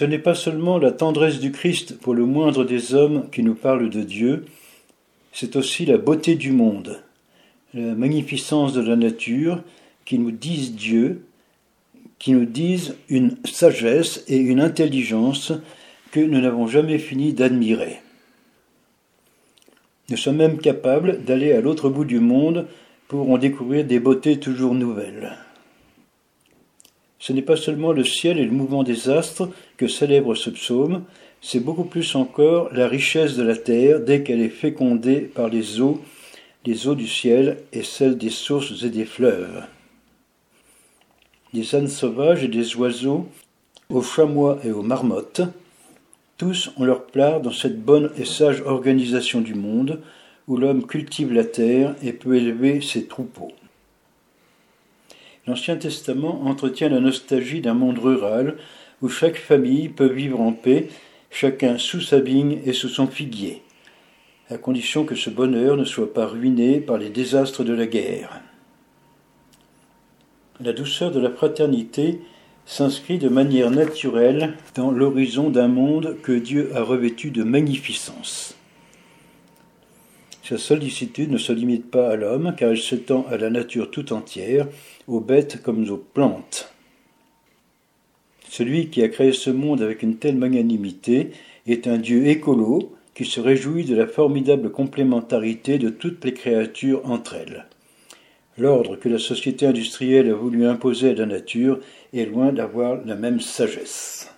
Ce n'est pas seulement la tendresse du Christ pour le moindre des hommes qui nous parle de Dieu, c'est aussi la beauté du monde, la magnificence de la nature qui nous disent Dieu, qui nous disent une sagesse et une intelligence que nous n'avons jamais fini d'admirer. Nous sommes même capables d'aller à l'autre bout du monde pour en découvrir des beautés toujours nouvelles. Ce n'est pas seulement le ciel et le mouvement des astres que célèbre ce psaume, c'est beaucoup plus encore la richesse de la terre dès qu'elle est fécondée par les eaux, les eaux du ciel et celles des sources et des fleuves. Des ânes sauvages et des oiseaux, aux chamois et aux marmottes, tous ont leur part dans cette bonne et sage organisation du monde où l'homme cultive la terre et peut élever ses troupeaux. L'Ancien Testament entretient la nostalgie d'un monde rural où chaque famille peut vivre en paix chacun sous sa vigne et sous son figuier, à condition que ce bonheur ne soit pas ruiné par les désastres de la guerre. La douceur de la fraternité s'inscrit de manière naturelle dans l'horizon d'un monde que Dieu a revêtu de magnificence. Sa sollicitude ne se limite pas à l'homme, car elle s'étend à la nature tout entière, aux bêtes comme aux plantes. Celui qui a créé ce monde avec une telle magnanimité est un Dieu écolo qui se réjouit de la formidable complémentarité de toutes les créatures entre elles. L'ordre que la société industrielle a voulu imposer à la nature est loin d'avoir la même sagesse.